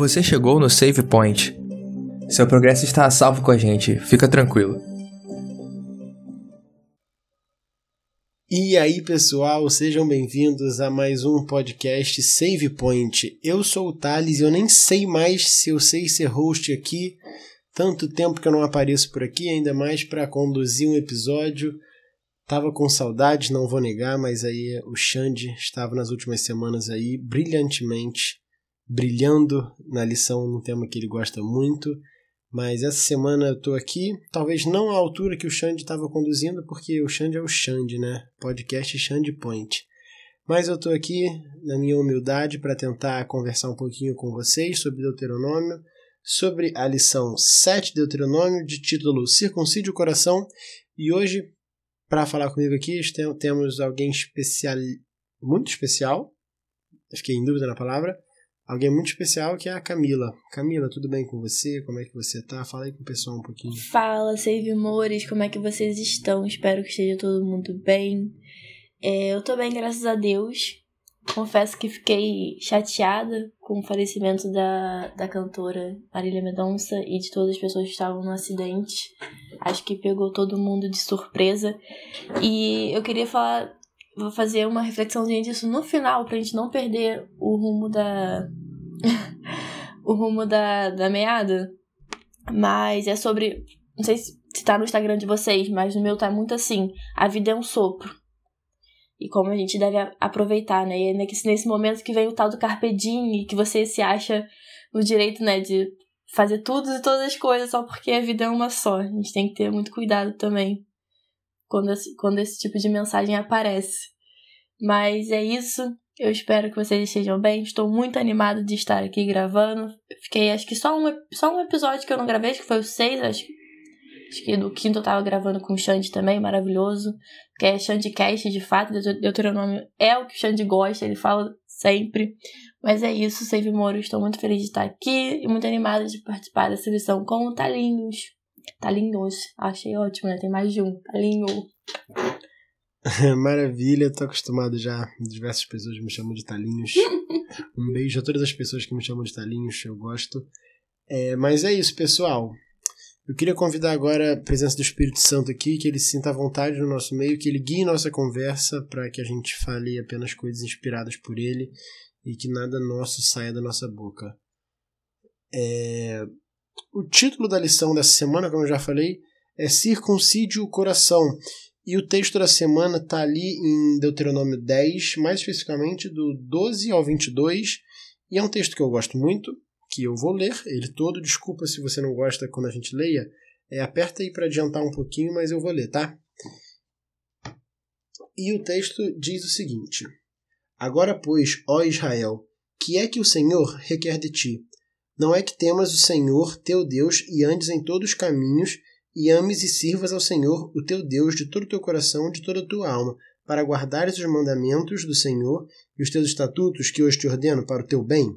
Você chegou no Save Point. Seu progresso está a salvo com a gente, fica tranquilo. E aí, pessoal, sejam bem-vindos a mais um podcast Save Point. Eu sou o Thales e eu nem sei mais se eu sei ser host aqui. Tanto tempo que eu não apareço por aqui, ainda mais para conduzir um episódio. Tava com saudades, não vou negar, mas aí o Xande estava nas últimas semanas aí brilhantemente brilhando na lição num tema que ele gosta muito. Mas essa semana eu tô aqui, talvez não à altura que o Xande estava conduzindo, porque o Xande é o Xande, né? Podcast Xande Point. Mas eu tô aqui, na minha humildade, para tentar conversar um pouquinho com vocês sobre Deuteronômio, sobre a lição 7 de Deuteronômio, de título Circuncide o Coração. E hoje, para falar comigo aqui, temos alguém especial, muito especial, fiquei em dúvida na palavra, alguém muito especial que é a Camila. Camila, tudo bem com você? Como é que você tá? Fala aí com o pessoal um pouquinho. Fala, Save Mores, como é que vocês estão? Espero que esteja todo mundo bem. É, eu tô bem, graças a Deus. Confesso que fiquei chateada com o falecimento da, da cantora Marília Mendonça e de todas as pessoas que estavam no acidente. Acho que pegou todo mundo de surpresa. E eu queria falar vou fazer uma reflexãozinha disso no final, pra gente não perder o rumo da. o rumo da, da meada. Mas é sobre. Não sei se, tá no Instagram de vocês, mas no meu tá muito assim. A vida é um sopro. E como a gente deve aproveitar, né? E é nesse momento que vem o tal do Carpe Diem, e que você se acha no direito, né, de fazer tudo e todas as coisas só porque a vida é uma só. A gente tem que ter muito cuidado também quando esse, quando esse tipo de mensagem aparece. Mas é isso. Eu espero que vocês estejam bem. Estou muito animado de estar aqui gravando. Fiquei, acho que só um, só um episódio que eu não gravei, acho que foi o 6, acho, acho que do quinto eu tava gravando com o Xande também, maravilhoso. Que é Xande Cast, de fato, Deuteronômio é o que o Xande gosta, ele fala sempre. Mas é isso, Save Moro, estou muito feliz de estar aqui e muito animada de participar dessa lição com o Talinhos. Talinhos, achei ótimo, né? Tem mais de um. Talinho. Maravilha, tô acostumado já. Diversas pessoas me chamam de Talinhos. um beijo a todas as pessoas que me chamam de Talinhos, eu gosto. É, mas é isso, pessoal. Eu queria convidar agora a presença do Espírito Santo aqui, que ele se sinta à vontade no nosso meio, que ele guie nossa conversa para que a gente fale apenas coisas inspiradas por ele e que nada nosso saia da nossa boca. É... O título da lição dessa semana, como eu já falei, é Circuncide o Coração. E o texto da semana está ali em Deuteronômio 10, mais especificamente do 12 ao 22. E é um texto que eu gosto muito, que eu vou ler ele todo. Desculpa se você não gosta quando a gente leia. É, aperta aí para adiantar um pouquinho, mas eu vou ler, tá? E o texto diz o seguinte: Agora, pois, ó Israel, que é que o Senhor requer de ti? Não é que temas o Senhor teu Deus e andes em todos os caminhos, e ames e sirvas ao Senhor, o teu Deus, de todo o teu coração, de toda a tua alma, para guardares os mandamentos do Senhor e os teus estatutos que hoje te ordeno para o teu bem?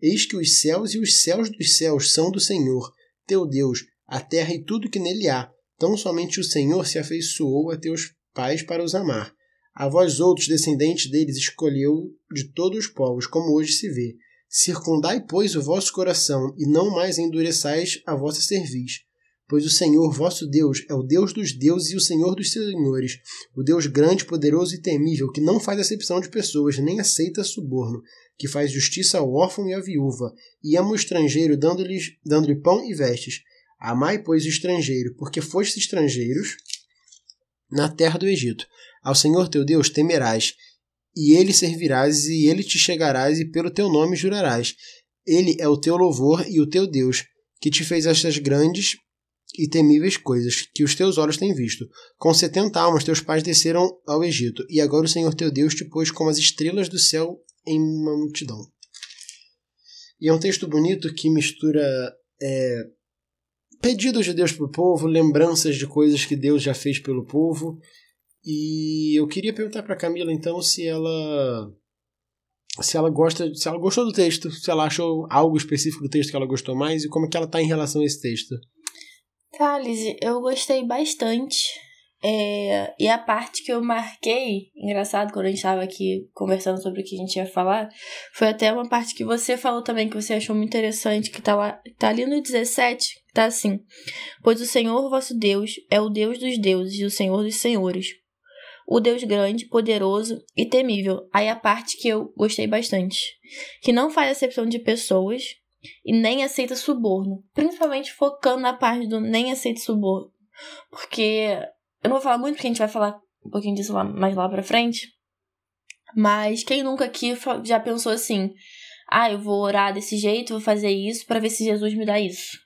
Eis que os céus e os céus dos céus são do Senhor, teu Deus, a terra e tudo que nele há. Tão somente o Senhor se afeiçoou a teus pais para os amar. A vós outros, descendentes deles, escolheu de todos os povos, como hoje se vê Circundai, pois, o vosso coração, e não mais endureçais a vossa cerviz. Pois o Senhor vosso Deus é o Deus dos deuses e o Senhor dos senhores, o Deus grande, poderoso e temível, que não faz acepção de pessoas, nem aceita suborno, que faz justiça ao órfão e à viúva, e ama o estrangeiro, dando-lhe dando pão e vestes. Amai, pois, o estrangeiro, porque fostes estrangeiros na terra do Egito. Ao Senhor teu Deus temerás, e ele servirás, e ele te chegarás, e pelo teu nome jurarás. Ele é o teu louvor e o teu Deus, que te fez estas grandes e temíveis coisas que os teus olhos têm visto. Com setenta almas teus pais desceram ao Egito, e agora o Senhor teu Deus te pôs como as estrelas do céu em uma multidão. E é um texto bonito que mistura é, pedidos de Deus para o povo, lembranças de coisas que Deus já fez pelo povo, e eu queria perguntar para Camila então se ela se ela gosta, se ela gostou do texto, se ela achou algo específico do texto que ela gostou mais e como é que ela tá em relação a esse texto. Thales, eu gostei bastante. É, e a parte que eu marquei, engraçado, quando a gente estava aqui conversando sobre o que a gente ia falar, foi até uma parte que você falou também, que você achou muito interessante, que tá, lá, tá ali no 17, tá assim. Pois o Senhor vosso Deus é o Deus dos deuses e o Senhor dos senhores. O Deus grande, poderoso e temível. Aí a parte que eu gostei bastante. Que não faz acepção de pessoas e nem aceita suborno. Principalmente focando na parte do nem aceita suborno. Porque eu não vou falar muito, porque a gente vai falar um pouquinho disso lá, mais lá pra frente. Mas quem nunca aqui já pensou assim: ah, eu vou orar desse jeito, vou fazer isso para ver se Jesus me dá isso.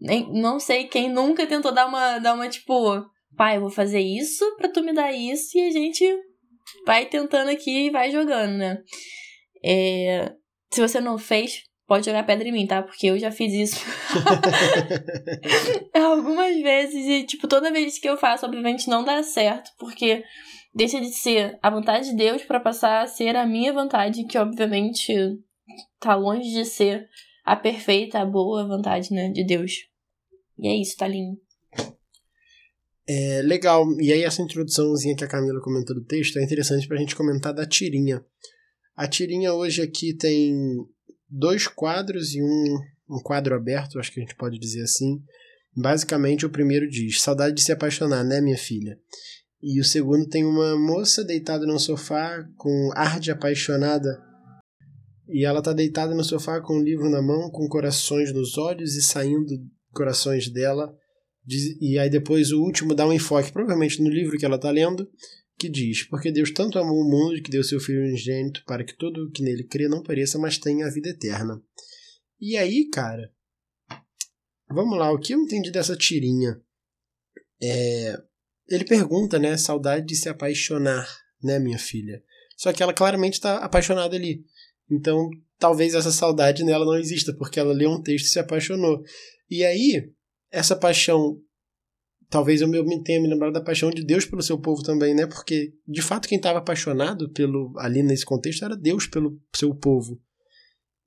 Nem, não sei quem nunca tentou dar uma, dar uma tipo, pai, eu vou fazer isso pra tu me dar isso, e a gente vai tentando aqui e vai jogando, né? É, se você não fez, pode jogar pedra em mim, tá? Porque eu já fiz isso algumas vezes e, tipo, toda vez que eu faço, obviamente não dá certo, porque deixa de ser a vontade de Deus para passar a ser a minha vontade, que obviamente tá longe de ser a perfeita, a boa vontade, né, de Deus. E é isso, tá lindo. É legal. E aí essa introduçãozinha que a Camila comentou do texto é interessante pra gente comentar da tirinha. A tirinha hoje aqui tem dois quadros e um, um quadro aberto, acho que a gente pode dizer assim. Basicamente, o primeiro diz: Saudade de se apaixonar, né, minha filha? E o segundo tem uma moça deitada no sofá com ar de apaixonada. E ela está deitada no sofá com um livro na mão, com corações nos olhos e saindo corações dela. E aí depois o último dá um enfoque, provavelmente no livro que ela está lendo, que diz: Porque Deus tanto amou o mundo que deu seu Filho unigênito para que todo o que nele crê não pereça, mas tenha a vida eterna. E aí, cara, vamos lá, o que eu entendi dessa tirinha? É, ele pergunta, né, saudade de se apaixonar, né, minha filha? Só que ela claramente está apaixonada ali. Então, talvez essa saudade nela não exista, porque ela leu um texto e se apaixonou. E aí, essa paixão talvez eu me tenha me lembrado da paixão de Deus pelo seu povo também, né? Porque, de fato, quem estava apaixonado pelo ali nesse contexto era Deus pelo seu povo.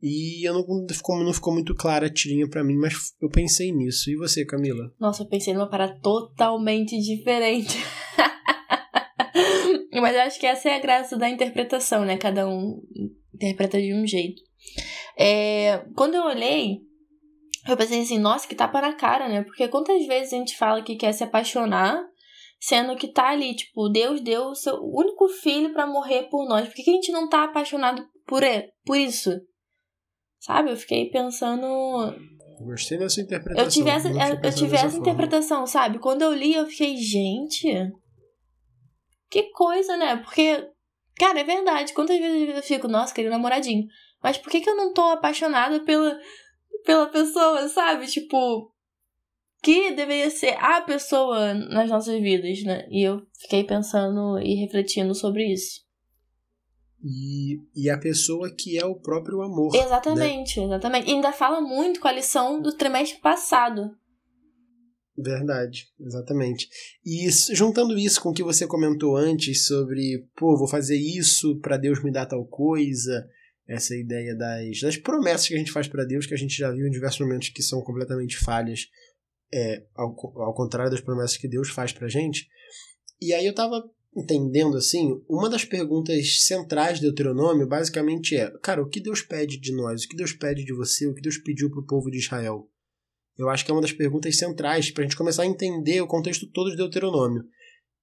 E eu não, ficou, não ficou muito clara a tirinha para mim, mas eu pensei nisso. E você, Camila? Nossa, eu pensei numa parada totalmente diferente. mas eu acho que essa é a graça da interpretação, né? Cada um interpreta de um jeito. É, quando eu olhei, eu pensei assim, nossa, que tapa na cara, né? Porque quantas vezes a gente fala que quer se apaixonar, sendo que tá ali, tipo, Deus deu o seu único filho para morrer por nós. Por que, que a gente não tá apaixonado por, por isso? Sabe? Eu fiquei pensando. Gostei dessa interpretação. Eu tive essa, eu tive essa interpretação, sabe? Quando eu li, eu fiquei, gente. Que coisa, né? Porque, cara, é verdade. Quantas vezes eu fico, nossa, queria um namoradinho. Mas por que, que eu não tô apaixonada pela, pela pessoa, sabe? Tipo, que deveria ser a pessoa nas nossas vidas, né? E eu fiquei pensando e refletindo sobre isso. E, e a pessoa que é o próprio amor. Exatamente, né? exatamente. E ainda fala muito com a lição do trimestre passado. Verdade, exatamente. E isso, juntando isso com o que você comentou antes sobre, pô, vou fazer isso para Deus me dar tal coisa, essa ideia das, das promessas que a gente faz para Deus, que a gente já viu em diversos momentos que são completamente falhas, é, ao, ao contrário das promessas que Deus faz pra gente. E aí eu tava entendendo assim, uma das perguntas centrais do Deuteronômio basicamente é: cara, o que Deus pede de nós? O que Deus pede de você? O que Deus pediu pro povo de Israel? Eu acho que é uma das perguntas centrais para a gente começar a entender o contexto todo de Deuteronômio.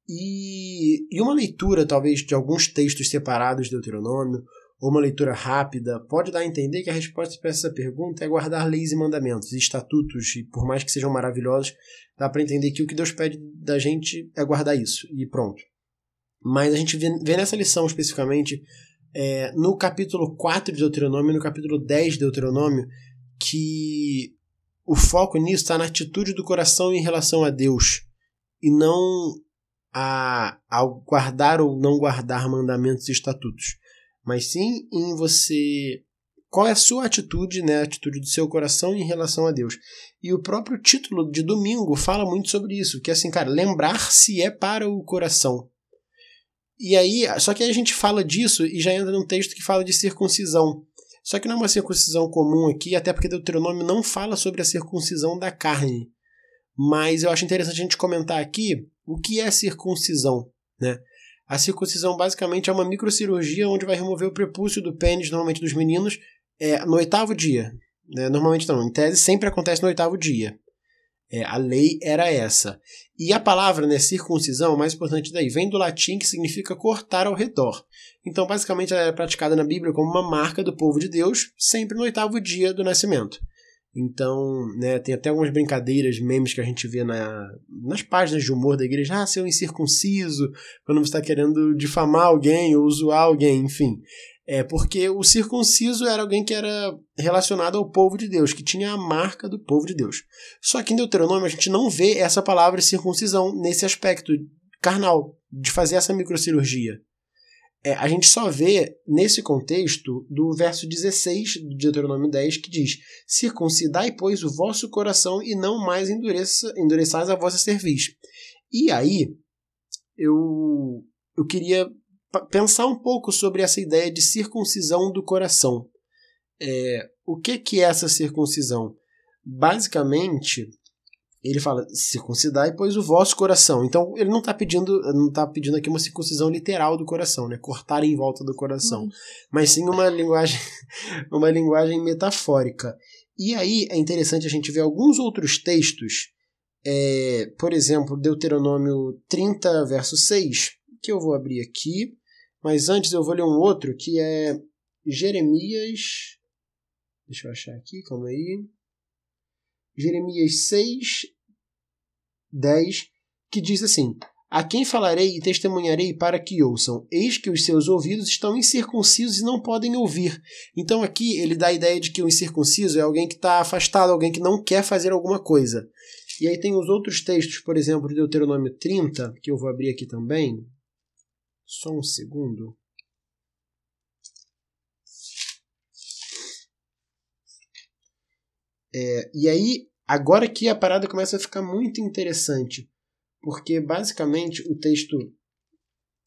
E, e uma leitura, talvez, de alguns textos separados de Deuteronômio, ou uma leitura rápida, pode dar a entender que a resposta para essa pergunta é guardar leis e mandamentos, e estatutos, e por mais que sejam maravilhosos, dá para entender que o que Deus pede da gente é guardar isso, e pronto. Mas a gente vê, nessa lição especificamente, é, no capítulo 4 de Deuteronômio e no capítulo 10 de Deuteronômio, que o foco nisso está na atitude do coração em relação a Deus, e não a, ao guardar ou não guardar mandamentos e estatutos mas sim em você qual é a sua atitude, né, a atitude do seu coração em relação a Deus. E o próprio título de domingo fala muito sobre isso, que é assim, cara, lembrar-se é para o coração. E aí, só que aí a gente fala disso e já entra num texto que fala de circuncisão. Só que não é uma circuncisão comum aqui, até porque Deuteronômio não fala sobre a circuncisão da carne, mas eu acho interessante a gente comentar aqui o que é circuncisão, né? A circuncisão basicamente é uma microcirurgia onde vai remover o prepúcio do pênis, normalmente dos meninos, é, no oitavo dia. Né? Normalmente não, em tese sempre acontece no oitavo dia. É, a lei era essa. E a palavra né, circuncisão, mais importante daí, vem do latim que significa cortar ao redor. Então, basicamente, ela é praticada na Bíblia como uma marca do povo de Deus, sempre no oitavo dia do nascimento. Então, né, tem até algumas brincadeiras, memes que a gente vê na, nas páginas de humor da igreja. Ah, seu incircunciso, quando você está querendo difamar alguém ou zoar alguém, enfim. É porque o circunciso era alguém que era relacionado ao povo de Deus, que tinha a marca do povo de Deus. Só que em Deuteronômio a gente não vê essa palavra circuncisão nesse aspecto carnal, de fazer essa microcirurgia é, a gente só vê nesse contexto do verso 16 de Deuteronômio 10 que diz: Circuncidai, pois, o vosso coração e não mais endureça, endureçais a vossa cerviz. E aí, eu, eu queria pensar um pouco sobre essa ideia de circuncisão do coração. É, o que, que é essa circuncisão? Basicamente, ele fala circuncidai pois o vosso coração. Então ele não está pedindo, não tá pedindo aqui uma circuncisão literal do coração, né? Cortar em volta do coração, uhum. mas sim uma linguagem, uma linguagem metafórica. E aí é interessante a gente ver alguns outros textos, é, por exemplo, Deuteronômio 30, verso 6, que eu vou abrir aqui, mas antes eu vou ler um outro que é Jeremias. Deixa eu achar aqui, calma aí. Jeremias 6, 10, que diz assim: A quem falarei e testemunharei para que ouçam? Eis que os seus ouvidos estão incircuncisos e não podem ouvir. Então aqui ele dá a ideia de que o incircunciso é alguém que está afastado, alguém que não quer fazer alguma coisa. E aí tem os outros textos, por exemplo, de Deuteronômio 30, que eu vou abrir aqui também. Só um segundo. É, e aí, agora que a parada começa a ficar muito interessante, porque basicamente o texto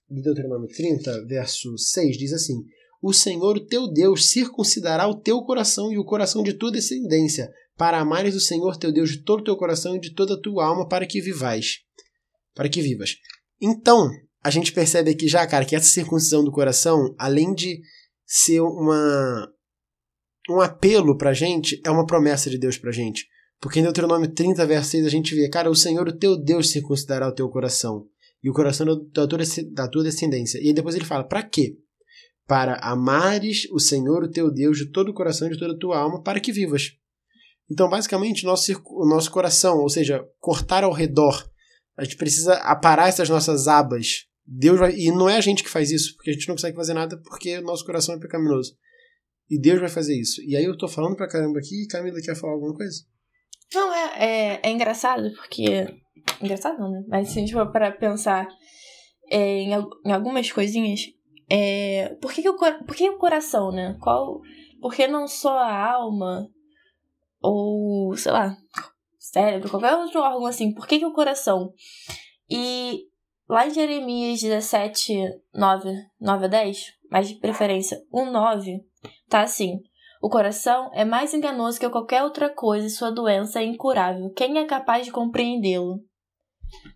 de Deuteronômio 30, verso 6, diz assim: O Senhor, teu Deus, circuncidará o teu coração e o coração de tua descendência, para amares o Senhor teu Deus de todo o teu coração e de toda a tua alma, para que vivais. Para que vivas. Então, a gente percebe aqui já, cara, que essa circuncisão do coração, além de ser uma, um apelo pra gente, é uma promessa de Deus pra gente. Porque em Deuteronômio 30, verso 6, a gente vê, cara, o Senhor, o teu Deus, circuncidará o teu coração e o coração da tua, da tua descendência. E depois ele fala, para quê? Para amares o Senhor, o teu Deus, de todo o coração e de toda a tua alma, para que vivas. Então, basicamente, nosso, o nosso coração, ou seja, cortar ao redor, a gente precisa aparar essas nossas abas. Deus vai, e não é a gente que faz isso, porque a gente não consegue fazer nada porque o nosso coração é pecaminoso. E Deus vai fazer isso. E aí eu tô falando pra caramba aqui e Camila quer falar alguma coisa? Não, é, é, é engraçado porque. Engraçado não, né? Mas se a gente for para pensar é, em, em algumas coisinhas, é, por, que, que, o, por que o coração, né? Qual, por que não só a alma ou, sei lá, cérebro, qualquer outro órgão assim? Por que, que o coração? E lá em Jeremias 17, 9, 9 a 10, mas de preferência 1, 9, tá assim. O coração é mais enganoso que qualquer outra coisa e sua doença é incurável. Quem é capaz de compreendê-lo?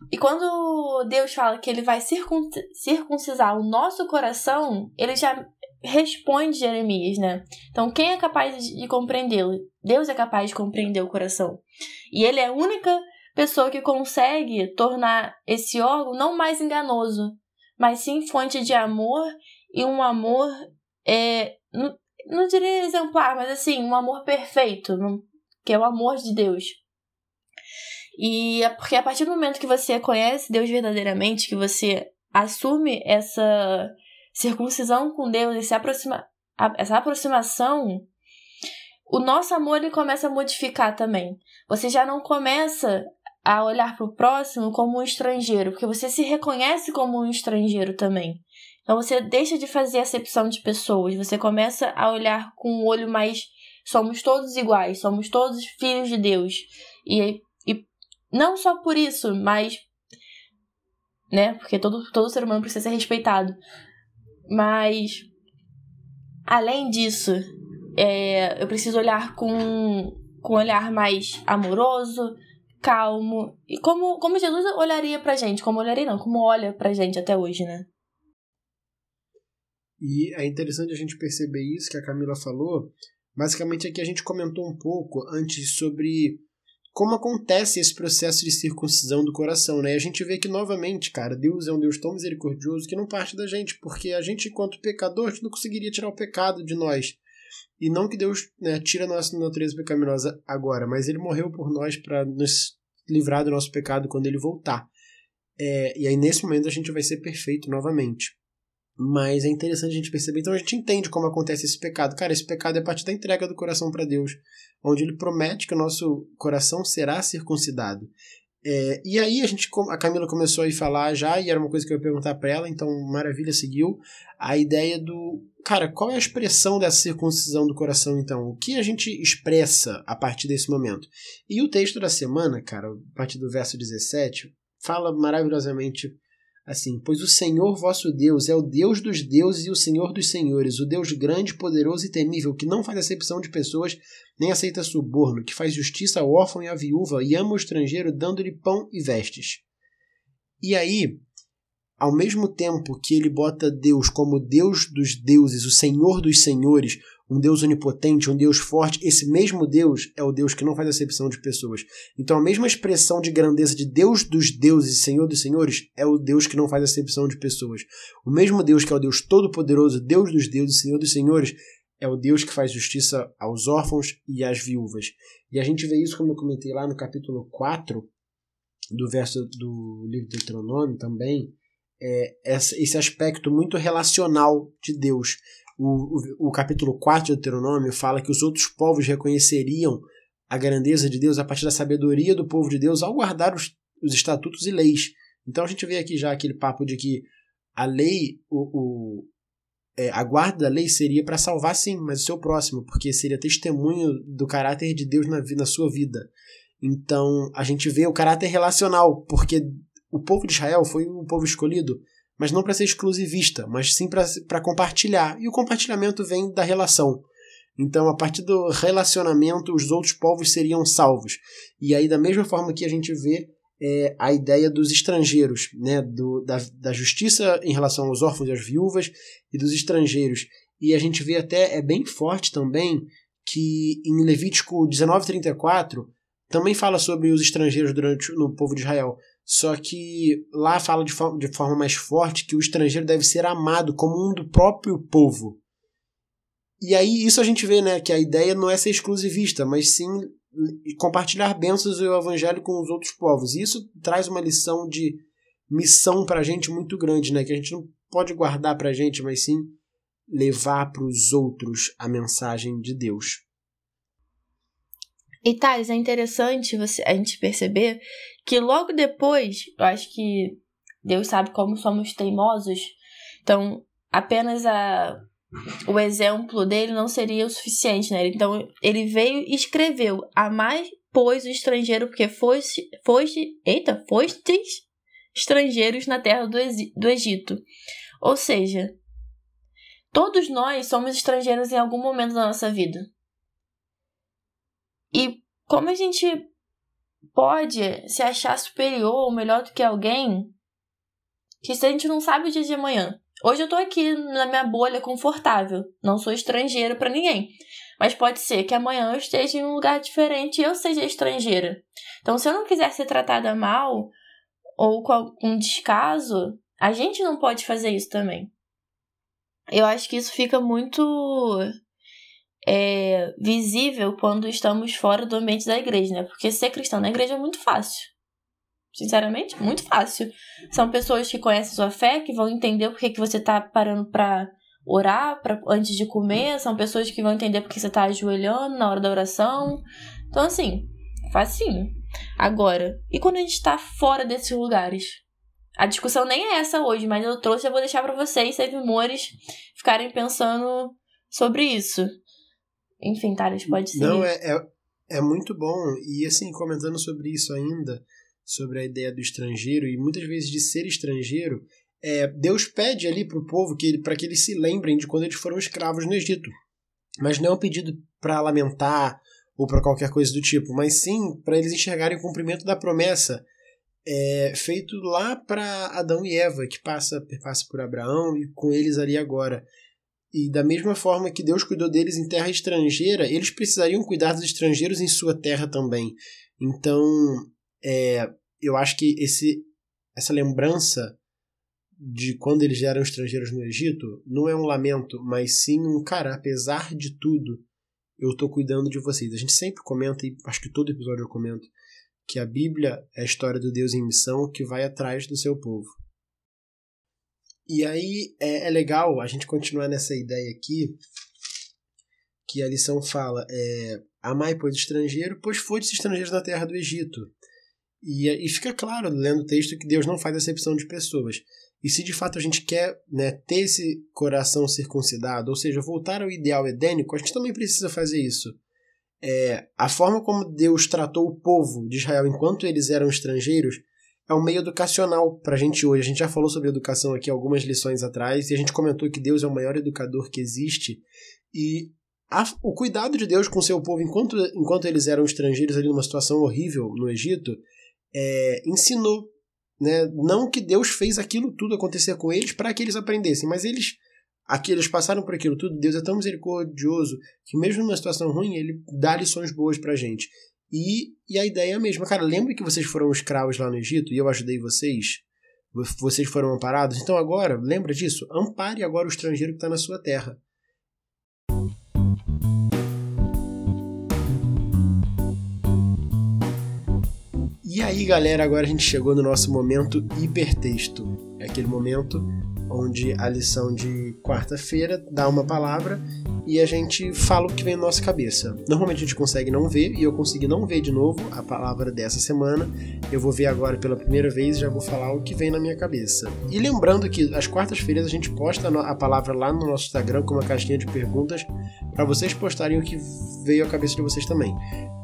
E quando Deus fala que ele vai circuncisar o nosso coração, ele já responde Jeremias, né? Então, quem é capaz de compreendê-lo? Deus é capaz de compreender o coração. E ele é a única pessoa que consegue tornar esse órgão não mais enganoso, mas sim fonte de amor e um amor é, não diria exemplar, mas assim, um amor perfeito, que é o amor de Deus. E é porque a partir do momento que você conhece Deus verdadeiramente, que você assume essa circuncisão com Deus, esse aproxima, essa aproximação, o nosso amor ele começa a modificar também. Você já não começa a olhar para o próximo como um estrangeiro, porque você se reconhece como um estrangeiro também. Então você deixa de fazer acepção de pessoas, você começa a olhar com um olho mais. Somos todos iguais, somos todos filhos de Deus. E, e não só por isso, mas. Né? Porque todo, todo ser humano precisa ser respeitado. Mas. Além disso, é, eu preciso olhar com, com um olhar mais amoroso, calmo. E como, como Jesus olharia pra gente, como olharia não, como olha pra gente até hoje, né? E é interessante a gente perceber isso que a Camila falou. Basicamente aqui a gente comentou um pouco antes sobre como acontece esse processo de circuncisão do coração, né? E a gente vê que novamente, cara, Deus é um Deus tão misericordioso que não parte da gente, porque a gente, enquanto pecador, não conseguiria tirar o pecado de nós. E não que Deus né, tira a nossa natureza pecaminosa agora, mas ele morreu por nós para nos livrar do nosso pecado quando ele voltar. É, e aí, nesse momento, a gente vai ser perfeito novamente. Mas é interessante a gente perceber, então a gente entende como acontece esse pecado. Cara, esse pecado é a partir da entrega do coração para Deus, onde ele promete que o nosso coração será circuncidado. É, e aí a gente, a Camila começou a falar já, e era uma coisa que eu ia perguntar para ela, então maravilha seguiu a ideia do, cara, qual é a expressão dessa circuncisão do coração então? O que a gente expressa a partir desse momento? E o texto da semana, cara, a partir do verso 17, fala maravilhosamente assim: Pois o Senhor vosso Deus é o Deus dos deuses e o Senhor dos senhores, o Deus grande, poderoso e temível, que não faz acepção de pessoas, nem aceita suborno, que faz justiça ao órfão e à viúva, e ama o estrangeiro, dando-lhe pão e vestes. E aí, ao mesmo tempo que ele bota Deus como Deus dos deuses, o Senhor dos senhores, um Deus onipotente, um Deus forte, esse mesmo Deus é o Deus que não faz acepção de pessoas. Então a mesma expressão de grandeza de Deus dos deuses Senhor dos senhores é o Deus que não faz acepção de pessoas. O mesmo Deus que é o Deus todo-poderoso, Deus dos deuses Senhor dos senhores, é o Deus que faz justiça aos órfãos e às viúvas. E a gente vê isso, como eu comentei lá no capítulo 4 do verso do livro de Deuteronômio também, é, esse aspecto muito relacional de Deus. O, o, o capítulo 4 de Deuteronômio fala que os outros povos reconheceriam a grandeza de Deus a partir da sabedoria do povo de Deus ao guardar os, os estatutos e leis. Então a gente vê aqui já aquele papo de que a lei, o, o é, a guarda da lei seria para salvar sim, mas o seu próximo, porque seria testemunho do caráter de Deus na, na sua vida. Então a gente vê o caráter relacional, porque o povo de Israel foi um povo escolhido mas não para ser exclusivista, mas sim para compartilhar. E o compartilhamento vem da relação. Então, a partir do relacionamento, os outros povos seriam salvos. E aí, da mesma forma que a gente vê é, a ideia dos estrangeiros, né, do, da, da justiça em relação aos órfãos e às viúvas e dos estrangeiros. E a gente vê até, é bem forte também, que em Levítico 19:34 também fala sobre os estrangeiros durante no povo de Israel. Só que lá fala de, forma, de forma mais forte que o estrangeiro deve ser amado como um do próprio povo. E aí isso a gente vê, né, que a ideia não é ser exclusivista, mas sim compartilhar bênçãos e o evangelho com os outros povos. E isso traz uma lição de missão para a gente muito grande, né, que a gente não pode guardar para a gente, mas sim levar para os outros a mensagem de Deus. E Thais, é interessante você, a gente perceber que logo depois, eu acho que Deus sabe como somos teimosos, então apenas a, o exemplo dele não seria o suficiente, né? Então ele veio e escreveu: A mais pois o estrangeiro, porque foste, foste, eita, fostes estrangeiros na terra do, do Egito. Ou seja, todos nós somos estrangeiros em algum momento da nossa vida. E como a gente pode se achar superior ou melhor do que alguém que se a gente não sabe o dia de amanhã. Hoje eu tô aqui na minha bolha confortável, não sou estrangeira para ninguém. Mas pode ser que amanhã eu esteja em um lugar diferente e eu seja estrangeira. Então, se eu não quiser ser tratada mal ou com um descaso, a gente não pode fazer isso também. Eu acho que isso fica muito é, visível quando estamos fora do ambiente da igreja, né? Porque ser cristão na igreja é muito fácil. Sinceramente, muito fácil. São pessoas que conhecem sua fé, que vão entender porque que você está parando para orar pra, antes de comer. São pessoas que vão entender porque você está ajoelhando na hora da oração. Então, assim, facinho. Agora, e quando a gente está fora desses lugares? A discussão nem é essa hoje, mas eu trouxe, eu vou deixar para vocês, seguidores, ficarem pensando sobre isso. Enfim, Thales, pode ser. Não, é, é, é muito bom. E assim, comentando sobre isso ainda, sobre a ideia do estrangeiro, e muitas vezes de ser estrangeiro, é, Deus pede ali para o povo que para que eles se lembrem de quando eles foram escravos no Egito. Mas não é um pedido para lamentar ou para qualquer coisa do tipo, mas sim para eles enxergarem o cumprimento da promessa é, feito lá para Adão e Eva, que passa, passa por Abraão e com eles ali agora. E da mesma forma que Deus cuidou deles em terra estrangeira, eles precisariam cuidar dos estrangeiros em sua terra também. Então, é, eu acho que esse, essa lembrança de quando eles eram estrangeiros no Egito não é um lamento, mas sim um cara, apesar de tudo, eu estou cuidando de vocês. A gente sempre comenta, e acho que todo episódio eu comento, que a Bíblia é a história do Deus em missão que vai atrás do seu povo. E aí é, é legal a gente continuar nessa ideia aqui, que a lição fala: é, Amai, pois, estrangeiro, pois foste estrangeiros na terra do Egito. E, e fica claro, lendo o texto, que Deus não faz acepção de pessoas. E se de fato a gente quer né, ter esse coração circuncidado, ou seja, voltar ao ideal edênico, a gente também precisa fazer isso é, a forma como Deus tratou o povo de Israel enquanto eles eram estrangeiros é um meio educacional para a gente hoje. A gente já falou sobre educação aqui algumas lições atrás e a gente comentou que Deus é o maior educador que existe e a, o cuidado de Deus com seu povo enquanto, enquanto eles eram estrangeiros ali numa situação horrível no Egito é, ensinou né? Não que Deus fez aquilo tudo acontecer com eles para que eles aprendessem, mas eles Aqui eles passaram por aquilo tudo, Deus é tão misericordioso que mesmo numa situação ruim, ele dá lições boas pra gente. E, e a ideia é a mesma. Cara, lembra que vocês foram escravos lá no Egito e eu ajudei vocês? Vocês foram amparados? Então agora, lembra disso? Ampare agora o estrangeiro que está na sua terra. E aí, galera, agora a gente chegou no nosso momento hipertexto. É aquele momento onde a lição de quarta-feira dá uma palavra e a gente fala o que vem na nossa cabeça. Normalmente a gente consegue não ver e eu consegui não ver de novo a palavra dessa semana. Eu vou ver agora pela primeira vez e já vou falar o que vem na minha cabeça. E lembrando que às quartas-feiras a gente posta a palavra lá no nosso Instagram com uma caixinha de perguntas para vocês postarem o que veio à cabeça de vocês também.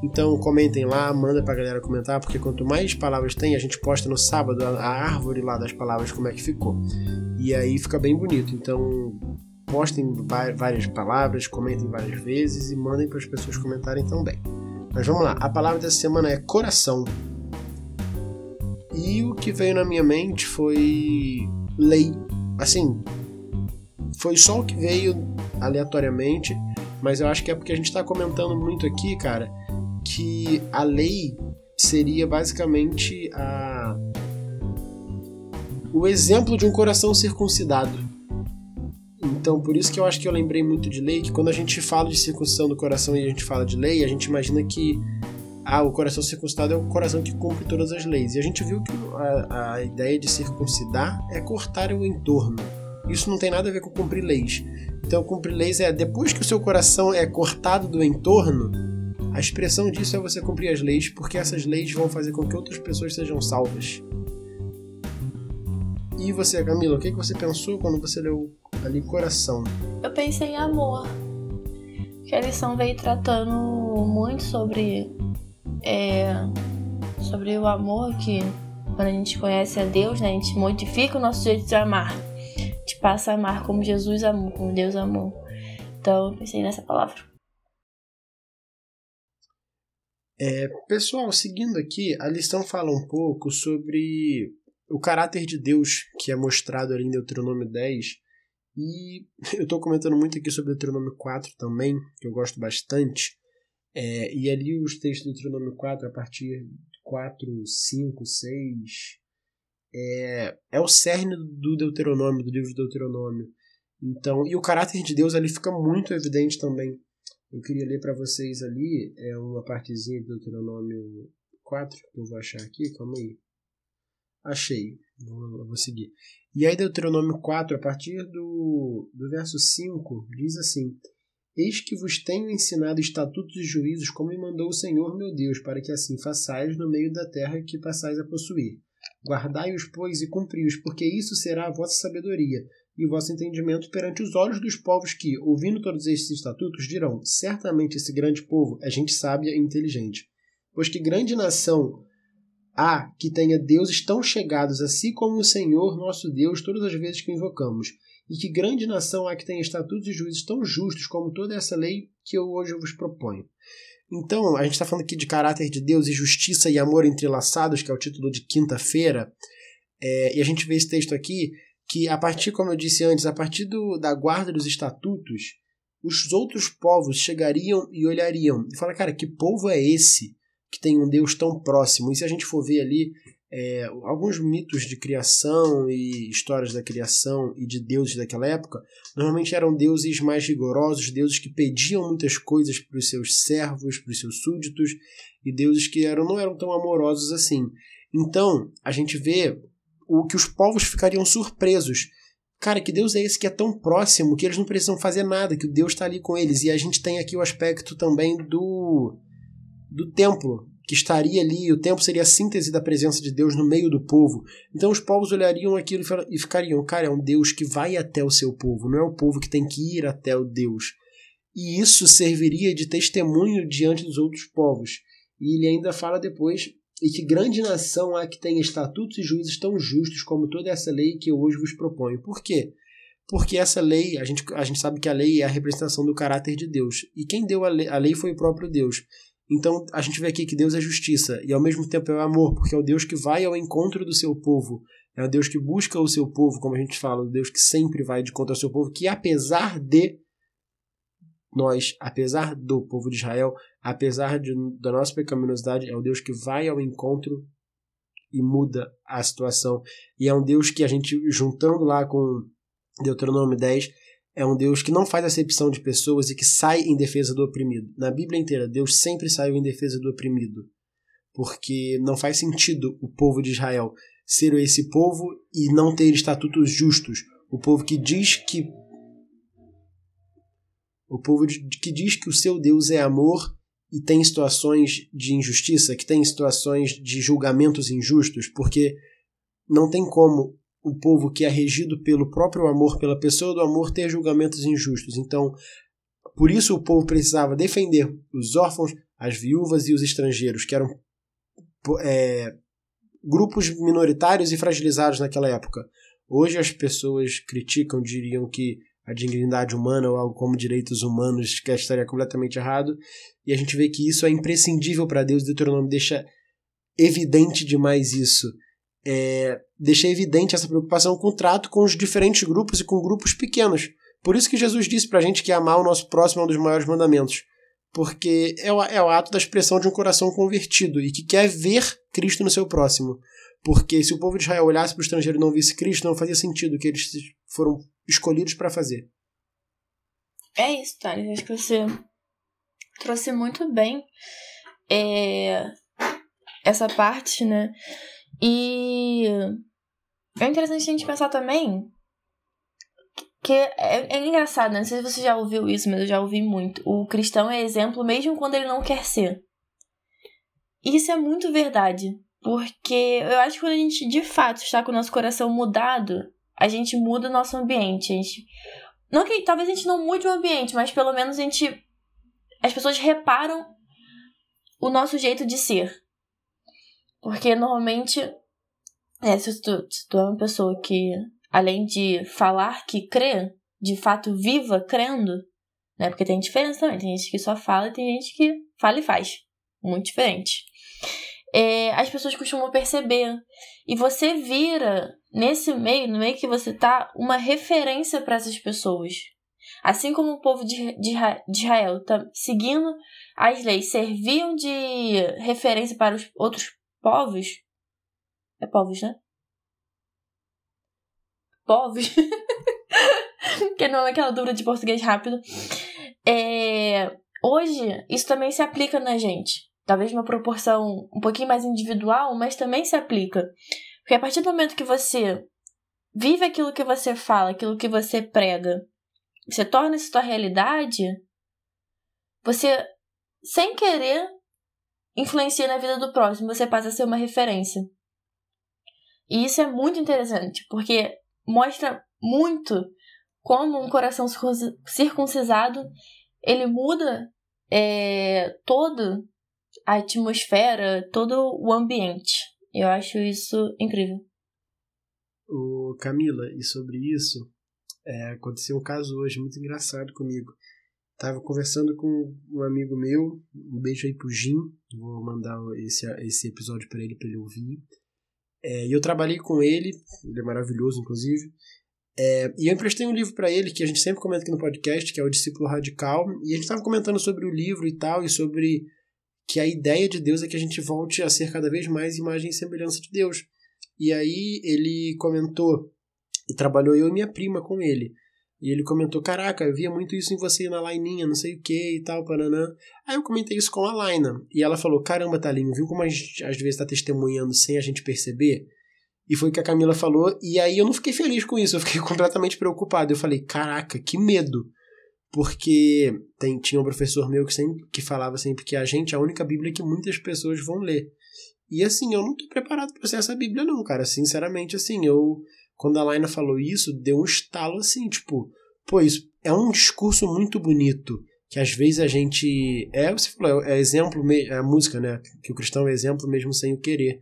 Então comentem lá, manda pra galera comentar, porque quanto mais palavras tem, a gente posta no sábado a árvore lá das palavras como é que ficou. E aí fica bem bonito. Então postem várias palavras, comentem várias vezes e mandem para as pessoas comentarem também. Mas vamos lá, a palavra dessa semana é coração. E o que veio na minha mente foi lei. Assim, foi só o que veio aleatoriamente, mas eu acho que é porque a gente está comentando muito aqui, cara, que a lei seria basicamente a o exemplo de um coração circuncidado. Então, por isso que eu acho que eu lembrei muito de lei, que quando a gente fala de circuncisão do coração e a gente fala de lei, a gente imagina que ah, o coração circuncidado é o coração que cumpre todas as leis. E a gente viu que a, a ideia de circuncidar é cortar o entorno. Isso não tem nada a ver com cumprir leis. Então, cumprir leis é depois que o seu coração é cortado do entorno, a expressão disso é você cumprir as leis, porque essas leis vão fazer com que outras pessoas sejam salvas. E você, Camila, o que você pensou quando você leu ali coração? Eu pensei em amor. Que a lição veio tratando muito sobre é, sobre o amor que quando a gente conhece a Deus, né, a gente modifica o nosso jeito de amar. A gente passa a amar como Jesus amou, como Deus amou. Então eu pensei nessa palavra. É, pessoal, seguindo aqui, a lição fala um pouco sobre o caráter de Deus que é mostrado ali em Deuteronômio 10 e eu estou comentando muito aqui sobre Deuteronômio 4 também, que eu gosto bastante. É, e ali os textos do Deuteronômio 4, a partir de 4, 5, 6, é, é o cerne do Deuteronômio, do livro de Deuteronômio. Então, e o caráter de Deus ali fica muito evidente também. Eu queria ler para vocês ali é uma partezinha do Deuteronômio 4, que eu vou achar aqui, calma aí. Achei, vou, vou seguir. E aí, Deuteronômio 4, a partir do, do verso 5, diz assim: Eis que vos tenho ensinado estatutos e juízos, como me mandou o Senhor meu Deus, para que assim façais no meio da terra que passais a possuir. Guardai-os, pois, e cumpri-os, porque isso será a vossa sabedoria e o vosso entendimento perante os olhos dos povos que, ouvindo todos estes estatutos, dirão: Certamente esse grande povo é gente sábia e inteligente. Pois que grande nação Há que tenha deuses tão chegados a si como o Senhor nosso Deus todas as vezes que o invocamos, e que grande nação há que tenha estatutos e juízes tão justos como toda essa lei que eu hoje vos proponho. Então, a gente está falando aqui de caráter de Deus e justiça e amor entrelaçados, que é o título de quinta-feira. É, e a gente vê esse texto aqui que, a partir, como eu disse antes, a partir do, da guarda dos estatutos, os outros povos chegariam e olhariam e falam, cara, que povo é esse que tem um Deus tão próximo? E se a gente for ver ali é, alguns mitos de criação e histórias da criação e de deuses daquela época, normalmente eram deuses mais rigorosos, deuses que pediam muitas coisas para os seus servos, para os seus súditos, e deuses que eram, não eram tão amorosos assim. Então, a gente vê o que os povos ficariam surpresos. Cara, que Deus é esse que é tão próximo que eles não precisam fazer nada, que o Deus está ali com eles. E a gente tem aqui o aspecto também do, do templo, que estaria ali, o tempo seria a síntese da presença de Deus no meio do povo. Então os povos olhariam aquilo e ficariam, cara, é um Deus que vai até o seu povo, não é o povo que tem que ir até o Deus. E isso serviria de testemunho diante dos outros povos. E ele ainda fala depois, e que grande nação há que tem estatutos e juízes tão justos como toda essa lei que eu hoje vos proponho. Por quê? Porque essa lei, a gente, a gente sabe que a lei é a representação do caráter de Deus. E quem deu a lei, a lei foi o próprio Deus. Então a gente vê aqui que Deus é justiça e ao mesmo tempo é o amor, porque é o Deus que vai ao encontro do seu povo, é o Deus que busca o seu povo, como a gente fala, o Deus que sempre vai de contra o seu povo, que apesar de nós, apesar do povo de Israel, apesar de, da nossa pecaminosidade, é o Deus que vai ao encontro e muda a situação. E é um Deus que a gente, juntando lá com Deuteronômio 10, é um Deus que não faz acepção de pessoas e que sai em defesa do oprimido. Na Bíblia inteira, Deus sempre saiu em defesa do oprimido. Porque não faz sentido o povo de Israel ser esse povo e não ter estatutos justos. O povo que diz que. O povo que diz que o seu Deus é amor e tem situações de injustiça, que tem situações de julgamentos injustos, porque não tem como o povo que é regido pelo próprio amor, pela pessoa do amor, ter julgamentos injustos. Então, por isso o povo precisava defender os órfãos, as viúvas e os estrangeiros, que eram é, grupos minoritários e fragilizados naquela época. Hoje as pessoas criticam, diriam que a dignidade humana ou algo como direitos humanos que estaria completamente errado. E a gente vê que isso é imprescindível para Deus. Deuteronômio deixa evidente demais isso é, deixa evidente essa preocupação com o trato com os diferentes grupos e com grupos pequenos. Por isso que Jesus disse para a gente que amar o nosso próximo é um dos maiores mandamentos. Porque é o, é o ato da expressão de um coração convertido e que quer ver Cristo no seu próximo. Porque se o povo de Israel olhasse para o estrangeiro e não visse Cristo, não fazia sentido que eles foram escolhidos para fazer. É isso, Thales. Acho que você trouxe muito bem é, essa parte, né? E é interessante a gente pensar também que é, é, engraçado, né? Não sei se você já ouviu isso, mas eu já ouvi muito. O cristão é exemplo mesmo quando ele não quer ser. Isso é muito verdade. Porque eu acho que quando a gente de fato está com o nosso coração mudado, a gente muda o nosso ambiente. A gente. Não que talvez a gente não mude o ambiente, mas pelo menos a gente. As pessoas reparam o nosso jeito de ser. Porque normalmente, é, se, tu, se tu é uma pessoa que, além de falar que crê, de fato viva crendo, né? Porque tem diferença também. Tem gente que só fala e tem gente que fala e faz. Muito diferente. É, as pessoas costumam perceber. E você vira, nesse meio, no meio que você tá, uma referência para essas pessoas. Assim como o povo de, de, de Israel tá seguindo as leis, serviam de referência para os outros povos. É povos, né? Povos. que não é aquela dúvida de português rápido. É... Hoje, isso também se aplica na gente. Talvez uma proporção um pouquinho mais individual, mas também se aplica. Porque a partir do momento que você vive aquilo que você fala, aquilo que você prega, você torna isso sua realidade, você, sem querer, influencia na vida do próximo, você passa a ser uma referência. E isso é muito interessante, porque mostra muito como um coração circuncisado ele muda é, toda a atmosfera, todo o ambiente. Eu acho isso incrível. O Camila, e sobre isso, é, aconteceu um caso hoje muito engraçado comigo. Tava conversando com um amigo meu, um beijo aí pro Jim, vou mandar esse, esse episódio para ele, para ele ouvir. É, e eu trabalhei com ele, ele é maravilhoso, inclusive. É, e eu emprestei um livro para ele, que a gente sempre comenta aqui no podcast, que é O Discípulo Radical. E a gente estava comentando sobre o livro e tal, e sobre que a ideia de Deus é que a gente volte a ser cada vez mais imagem e semelhança de Deus. E aí ele comentou, e trabalhou eu e minha prima com ele. E ele comentou: Caraca, eu via muito isso em você na Laininha, não sei o que e tal, paranã. Aí eu comentei isso com a Laina. E ela falou: Caramba, Talinho, viu como a gente às vezes está testemunhando sem a gente perceber? E foi o que a Camila falou. E aí eu não fiquei feliz com isso, eu fiquei completamente preocupado. Eu falei: Caraca, que medo. Porque tem, tinha um professor meu que, sempre, que falava sempre que a gente é a única Bíblia que muitas pessoas vão ler. E assim, eu não tô preparado para ser essa Bíblia, não, cara. Sinceramente, assim, eu quando a Laina falou isso, deu um estalo assim, tipo, pô, isso é um discurso muito bonito, que às vezes a gente. É, você falou, é, é exemplo, é a música, né? Que o cristão é exemplo mesmo sem o querer.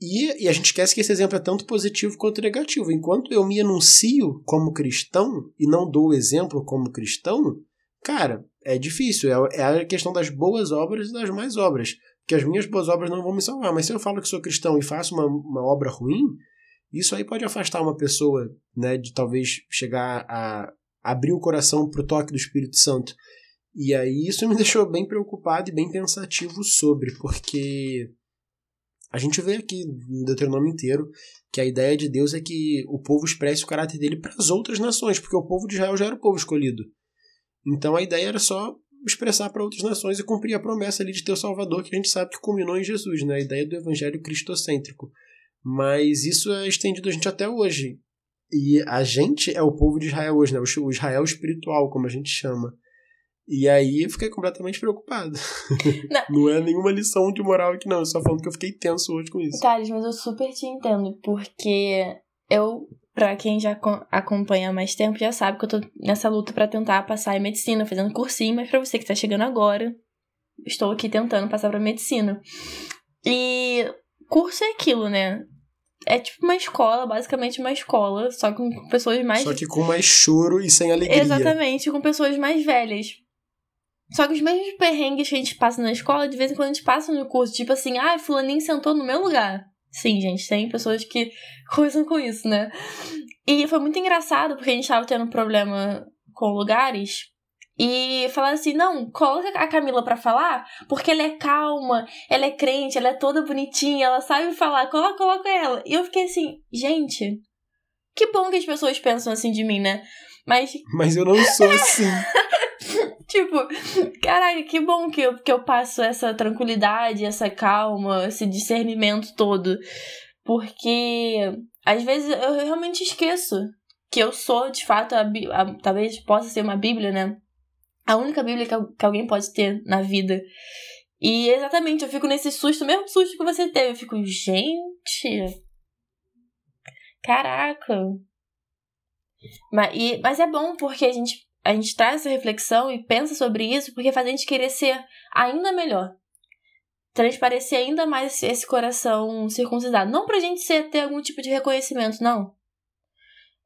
E, e, a gente esquece que esse exemplo é tanto positivo quanto negativo. Enquanto eu me anuncio como cristão e não dou o exemplo como cristão, cara, é difícil. É, é a questão das boas obras e das mais obras. Porque as minhas boas obras não vão me salvar. Mas se eu falo que sou cristão e faço uma, uma obra ruim, isso aí pode afastar uma pessoa, né, de talvez chegar a abrir o coração para o toque do Espírito Santo. E aí isso me deixou bem preocupado e bem pensativo sobre, porque a gente vê aqui no Deuteronômio inteiro que a ideia de Deus é que o povo expresse o caráter dele para as outras nações, porque o povo de Israel já era o povo escolhido. Então a ideia era só expressar para outras nações e cumprir a promessa ali de ter o Salvador, que a gente sabe que culminou em Jesus, né? a ideia do evangelho cristocêntrico. Mas isso é estendido a gente até hoje. E a gente é o povo de Israel hoje, né? O Israel espiritual, como a gente chama. E aí eu fiquei completamente preocupado. Não. não é nenhuma lição de moral aqui, não. Eu só falando que eu fiquei tenso hoje com isso. Thales, mas eu super te entendo, porque eu, pra quem já acompanha há mais tempo, já sabe que eu tô nessa luta para tentar passar em medicina, fazendo cursinho, mas pra você que tá chegando agora, estou aqui tentando passar pra medicina. E curso é aquilo, né? É tipo uma escola, basicamente uma escola, só com pessoas mais. Só que com mais choro e sem alegria. Exatamente, com pessoas mais velhas. Só que os mesmos perrengues que a gente passa na escola, de vez em quando a gente passa no curso, tipo assim, ah, fulaninho sentou no meu lugar. Sim, gente, tem pessoas que cruzam com isso, né? E foi muito engraçado, porque a gente tava tendo problema com lugares, e falar assim: não, coloca a Camila para falar, porque ela é calma, ela é crente, ela é toda bonitinha, ela sabe falar, coloca, coloca ela. E eu fiquei assim: gente, que bom que as pessoas pensam assim de mim, né? Mas. Mas eu não sou assim. tipo, caralho, que bom que eu, que eu passo essa tranquilidade, essa calma, esse discernimento todo. Porque às vezes eu realmente esqueço que eu sou, de fato, a, a, talvez possa ser uma Bíblia, né? A única Bíblia que, alguém pode ter na vida. E exatamente, eu fico nesse susto, mesmo susto que você teve. Eu fico, gente. Caraca. Mas, e, mas é bom porque a gente, a gente traz essa reflexão e pensa sobre isso, porque faz a gente querer ser ainda melhor. Transparecer ainda mais esse coração circuncidado. Não pra gente ser, ter algum tipo de reconhecimento, não.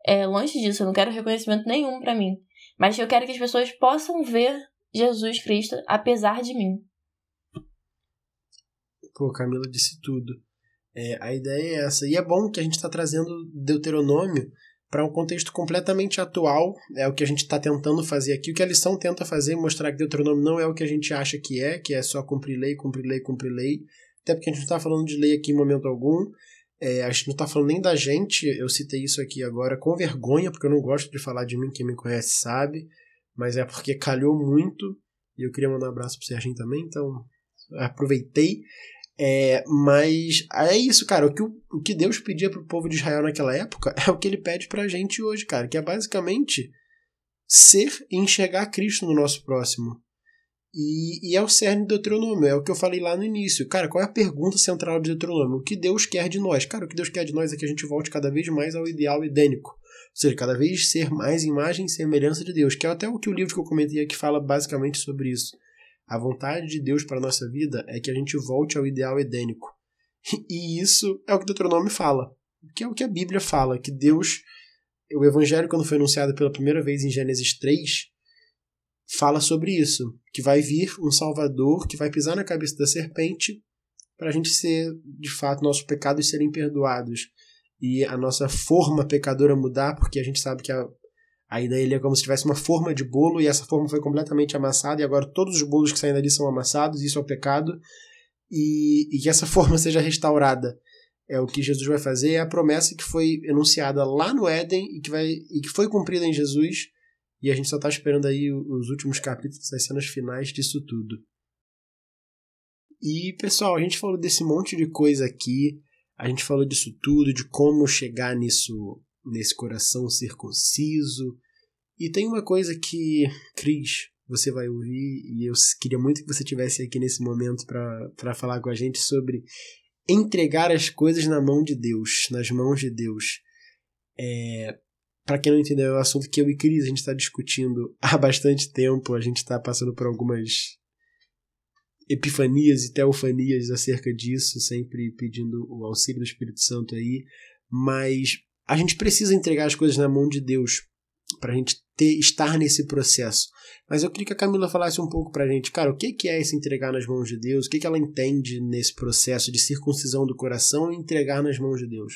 É longe disso, eu não quero reconhecimento nenhum para mim. Mas eu quero que as pessoas possam ver Jesus Cristo apesar de mim. Pô, Camila disse tudo. É, a ideia é essa. E é bom que a gente está trazendo Deuteronômio para um contexto completamente atual. É o que a gente está tentando fazer aqui. O que a lição tenta fazer, mostrar que Deuteronômio não é o que a gente acha que é, que é só cumprir lei, cumprir lei, cumprir lei. Até porque a gente não está falando de lei aqui em momento algum. É, a gente não está falando nem da gente, eu citei isso aqui agora com vergonha, porque eu não gosto de falar de mim, quem me conhece sabe, mas é porque calhou muito, e eu queria mandar um abraço pro Serginho também, então aproveitei. É, mas é isso, cara. O que, o que Deus pedia pro povo de Israel naquela época é o que ele pede pra gente hoje, cara, que é basicamente ser e enxergar Cristo no nosso próximo. E, e, é o cerne do Deuteronômio, é o que eu falei lá no início. Cara, qual é a pergunta central do Deuteronômio? O que Deus quer de nós? Cara, o que Deus quer de nós é que a gente volte cada vez mais ao ideal edênico. Ou seja, cada vez ser mais imagem e semelhança de Deus, que é até o que o livro que eu comentei aqui fala basicamente sobre isso. A vontade de Deus para a nossa vida é que a gente volte ao ideal edênico. E isso é o que o Deuteronômio fala, que é o que a Bíblia fala, que Deus, o evangelho quando foi anunciado pela primeira vez em Gênesis 3, fala sobre isso, que vai vir um Salvador que vai pisar na cabeça da serpente para a gente ser, de fato, nossos pecados serem perdoados e a nossa forma pecadora mudar, porque a gente sabe que a, a ideia ele é como se tivesse uma forma de bolo e essa forma foi completamente amassada e agora todos os bolos que saem dali são amassados, isso é o pecado, e, e que essa forma seja restaurada. É o que Jesus vai fazer, é a promessa que foi enunciada lá no Éden e que, vai, e que foi cumprida em Jesus, e a gente só está esperando aí os últimos capítulos, as cenas finais disso tudo. E, pessoal, a gente falou desse monte de coisa aqui, a gente falou disso tudo, de como chegar nisso, nesse coração circunciso. E tem uma coisa que, Cris, você vai ouvir, e eu queria muito que você tivesse aqui nesse momento para falar com a gente sobre entregar as coisas na mão de Deus, nas mãos de Deus. É, para quem não entendeu, é um assunto que eu e Cris a gente está discutindo há bastante tempo, a gente está passando por algumas epifanias e teofanias acerca disso, sempre pedindo o auxílio do Espírito Santo aí, mas a gente precisa entregar as coisas na mão de Deus para a gente ter, estar nesse processo. Mas eu queria que a Camila falasse um pouco para a gente, cara, o que, que é esse entregar nas mãos de Deus? O que, que ela entende nesse processo de circuncisão do coração e entregar nas mãos de Deus?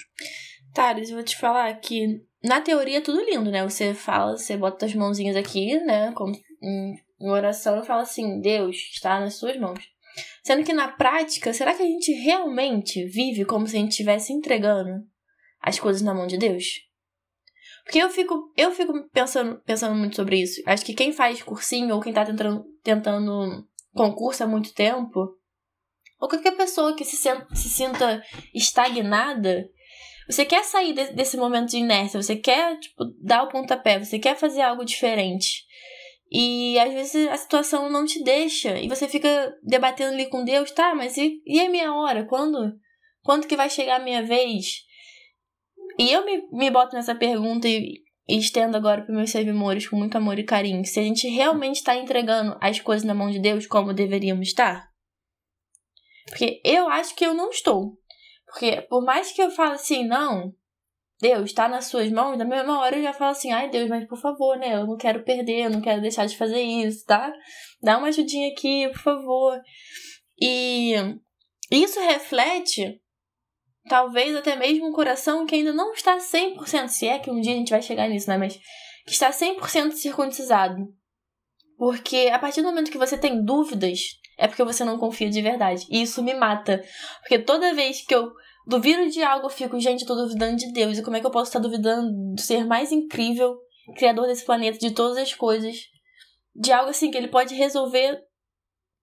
Thales, eu vou te falar que na teoria é tudo lindo, né? Você fala, você bota as mãozinhas aqui, né? Como em oração eu falo assim: Deus está nas suas mãos. Sendo que na prática, será que a gente realmente vive como se a gente estivesse entregando as coisas na mão de Deus? Porque eu fico, eu fico pensando, pensando muito sobre isso. Acho que quem faz cursinho ou quem está tentando, tentando concurso há muito tempo, ou qualquer pessoa que se, se sinta estagnada, você quer sair de, desse momento de inércia, você quer tipo, dar o pontapé, você quer fazer algo diferente. E às vezes a situação não te deixa. E você fica debatendo ali com Deus, tá, mas e, e a minha hora? Quando? Quando que vai chegar a minha vez? E eu me, me boto nessa pergunta e, e estendo agora para meus servidores com muito amor e carinho. Se a gente realmente está entregando as coisas na mão de Deus como deveríamos estar? Porque eu acho que eu não estou. Porque por mais que eu fale assim, não, Deus está nas suas mãos, na mesma hora eu já falo assim, ai Deus, mas por favor, né? Eu não quero perder, eu não quero deixar de fazer isso, tá? Dá uma ajudinha aqui, por favor. E isso reflete, talvez até mesmo um coração que ainda não está 100%, se é que um dia a gente vai chegar nisso, né? Mas que está 100% circuncisado. Porque a partir do momento que você tem dúvidas, é porque você não confia de verdade. E isso me mata. Porque toda vez que eu duvido de algo, eu fico, gente, tô duvidando de Deus. E como é que eu posso estar duvidando do ser mais incrível, criador desse planeta, de todas as coisas? De algo assim que ele pode resolver.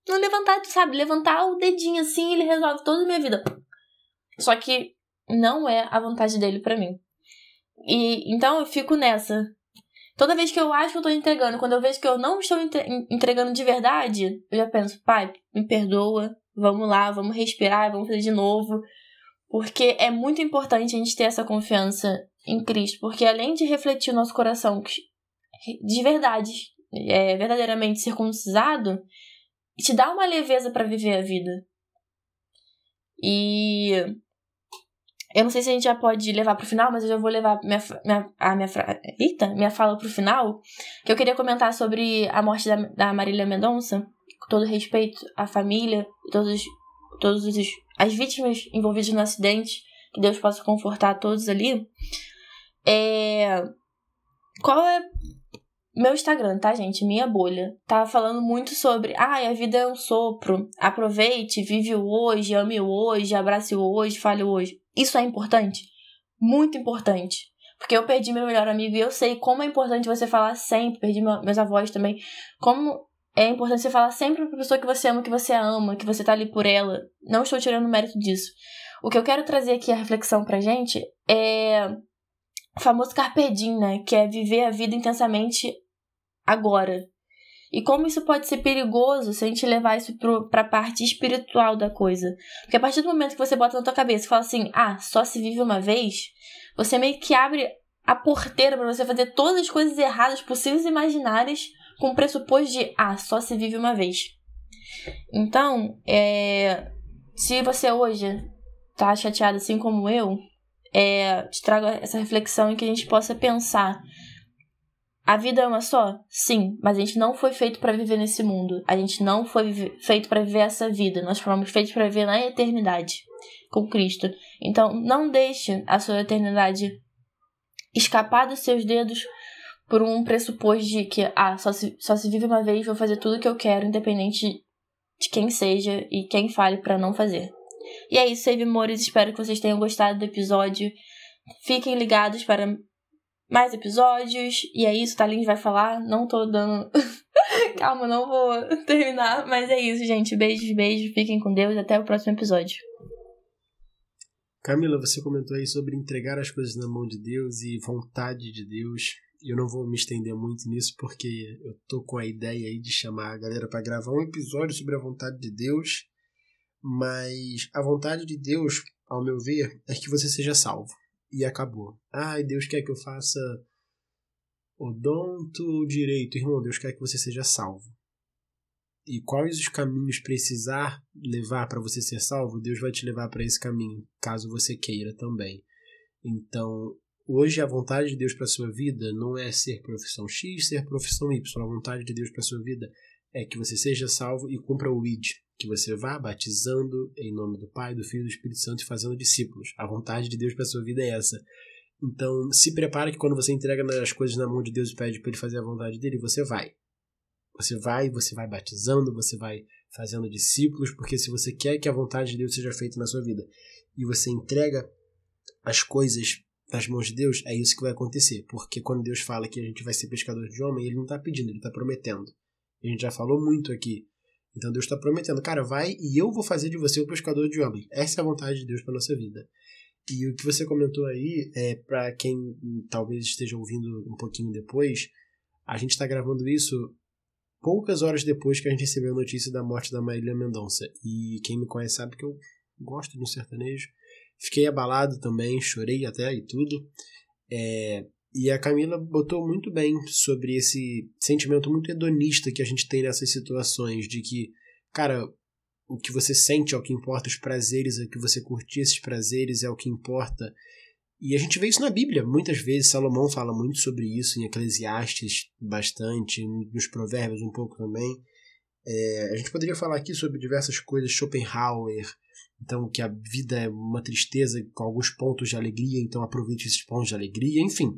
Não levantar, sabe? Levantar o dedinho assim ele resolve toda a minha vida. Só que não é a vontade dele para mim. E então eu fico nessa. Toda vez que eu acho que eu tô entregando, quando eu vejo que eu não estou entregando de verdade, eu já penso, pai, me perdoa, vamos lá, vamos respirar, vamos fazer de novo. Porque é muito importante a gente ter essa confiança em Cristo, porque além de refletir o nosso coração de verdade, é, verdadeiramente circuncisado, te dá uma leveza para viver a vida. E eu não sei se a gente já pode levar pro final, mas eu já vou levar minha, minha, a minha, eita, minha fala pro final, que eu queria comentar sobre a morte da, da Marília Mendonça, com todo respeito à família, todos, todos os as vítimas envolvidas no acidente, que Deus possa confortar todos ali. É... Qual é meu Instagram, tá, gente? Minha bolha. Tá falando muito sobre, ah, a vida é um sopro. Aproveite, vive o hoje, ame o hoje, abrace o hoje, fale o hoje. Isso é importante? Muito importante. Porque eu perdi meu melhor amigo e eu sei como é importante você falar sempre. Perdi meus avós também. Como é importante você falar sempre pra pessoa que você ama, que você ama, que você tá ali por ela. Não estou tirando mérito disso. O que eu quero trazer aqui a reflexão pra gente é o famoso carpe diem, né? Que é viver a vida intensamente agora. E como isso pode ser perigoso se a gente levar isso pro, pra parte espiritual da coisa. Porque a partir do momento que você bota na tua cabeça e fala assim, ah, só se vive uma vez, você meio que abre a porteira para você fazer todas as coisas erradas possíveis e imaginárias com o pressuposto de, ah, só se vive uma vez. Então, é, se você hoje tá chateado assim como eu, é, te trago essa reflexão em que a gente possa pensar A vida é uma só? Sim, mas a gente não foi feito para viver nesse mundo. A gente não foi feito para viver essa vida. Nós fomos feitos para viver na eternidade com Cristo. Então, não deixe a sua eternidade escapar dos seus dedos por um pressuposto de que, ah, só se, só se vive uma vez, vou fazer tudo o que eu quero, independente de quem seja e quem fale para não fazer. E é isso, Save Mores. Espero que vocês tenham gostado do episódio. Fiquem ligados para mais episódios. E é isso, Thalins vai falar. Não tô dando. Calma, não vou terminar. Mas é isso, gente. Beijos, beijos. Fiquem com Deus. Até o próximo episódio. Camila, você comentou aí sobre entregar as coisas na mão de Deus e vontade de Deus. Eu não vou me estender muito nisso porque eu tô com a ideia aí de chamar a galera para gravar um episódio sobre a vontade de Deus. Mas a vontade de Deus, ao meu ver, é que você seja salvo e acabou. Ai, Deus quer que eu faça odonto direito. Irmão, Deus quer que você seja salvo. E quais os caminhos precisar levar para você ser salvo, Deus vai te levar para esse caminho, caso você queira também. Então, hoje a vontade de Deus para sua vida não é ser profissão X, ser profissão Y. A vontade de Deus para sua vida é que você seja salvo e cumpra o ID, que você vá batizando em nome do Pai, do Filho e do Espírito Santo e fazendo discípulos. A vontade de Deus para sua vida é essa. Então, se prepara que quando você entrega as coisas na mão de Deus e pede para ele fazer a vontade dele, você vai. Você vai, você vai batizando, você vai fazendo discípulos, porque se você quer que a vontade de Deus seja feita na sua vida e você entrega as coisas nas mãos de Deus, é isso que vai acontecer. Porque quando Deus fala que a gente vai ser pescador de homem, ele não está pedindo, ele está prometendo. A gente já falou muito aqui então Deus está prometendo, cara, vai e eu vou fazer de você o pescador de homens. Essa é a vontade de Deus para nossa vida. E o que você comentou aí, é para quem talvez esteja ouvindo um pouquinho depois, a gente está gravando isso poucas horas depois que a gente recebeu a notícia da morte da Marília Mendonça. E quem me conhece sabe que eu gosto do sertanejo. Fiquei abalado também, chorei até e tudo. É, e a Camila botou muito bem sobre esse sentimento muito hedonista que a gente tem nessas situações, de que, cara, o que você sente é o que importa, os prazeres, é que você curtir esses prazeres é o que importa. E a gente vê isso na Bíblia, muitas vezes Salomão fala muito sobre isso, em Eclesiastes bastante, nos Provérbios um pouco também. É, a gente poderia falar aqui sobre diversas coisas, Schopenhauer, então que a vida é uma tristeza com alguns pontos de alegria, então aproveite esses pontos de alegria, enfim.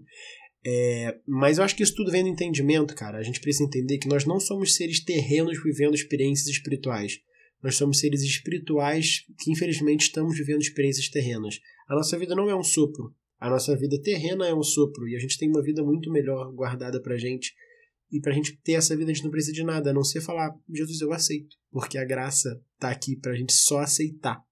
É, mas eu acho que isso tudo vem do entendimento, cara. A gente precisa entender que nós não somos seres terrenos vivendo experiências espirituais. Nós somos seres espirituais que, infelizmente, estamos vivendo experiências terrenas. A nossa vida não é um sopro. A nossa vida terrena é um sopro. E a gente tem uma vida muito melhor guardada pra gente. E pra gente ter essa vida, a gente não precisa de nada, a não ser falar, Jesus, eu aceito. Porque a graça tá aqui pra gente só aceitar.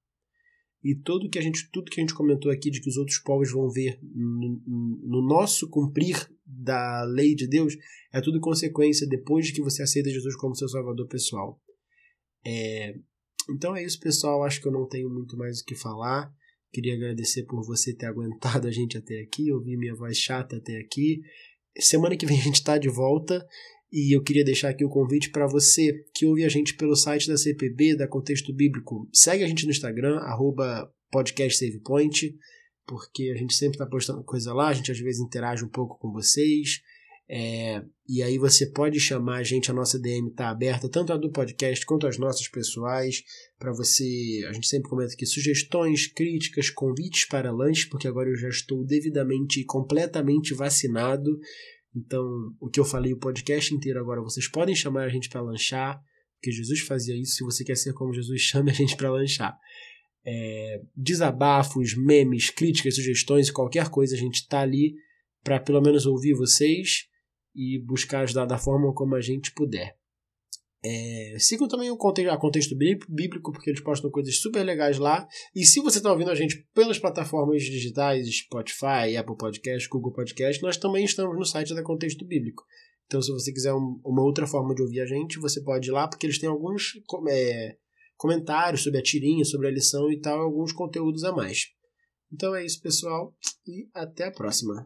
E tudo que a gente, tudo que a gente comentou aqui de que os outros povos vão ver no, no nosso cumprir da lei de Deus é tudo consequência depois de que você aceita Jesus como seu salvador pessoal. É, então é isso, pessoal. Acho que eu não tenho muito mais o que falar. Queria agradecer por você ter aguentado a gente até aqui, ouvir minha voz chata até aqui. Semana que vem a gente está de volta. E eu queria deixar aqui o convite para você que ouve a gente pelo site da CPB, da Contexto Bíblico. Segue a gente no Instagram, arroba podcastsavepoint, porque a gente sempre está postando coisa lá, a gente às vezes interage um pouco com vocês. É, e aí você pode chamar a gente, a nossa DM está aberta, tanto a do podcast quanto as nossas pessoais, para você, a gente sempre comenta aqui, sugestões, críticas, convites para lanche, porque agora eu já estou devidamente e completamente vacinado, então, o que eu falei o podcast inteiro agora, vocês podem chamar a gente para lanchar, porque Jesus fazia isso. Se você quer ser como Jesus, chame a gente para lanchar. É, desabafos, memes, críticas, sugestões, qualquer coisa, a gente está ali para pelo menos ouvir vocês e buscar ajudar da forma como a gente puder. É, sigam também o contexto, a contexto bíblico, porque eles postam coisas super legais lá. E se você está ouvindo a gente pelas plataformas digitais, Spotify, Apple Podcast, Google Podcast, nós também estamos no site da Contexto Bíblico. Então, se você quiser um, uma outra forma de ouvir a gente, você pode ir lá, porque eles têm alguns é, comentários sobre a tirinha, sobre a lição e tal, alguns conteúdos a mais. Então é isso, pessoal, e até a próxima.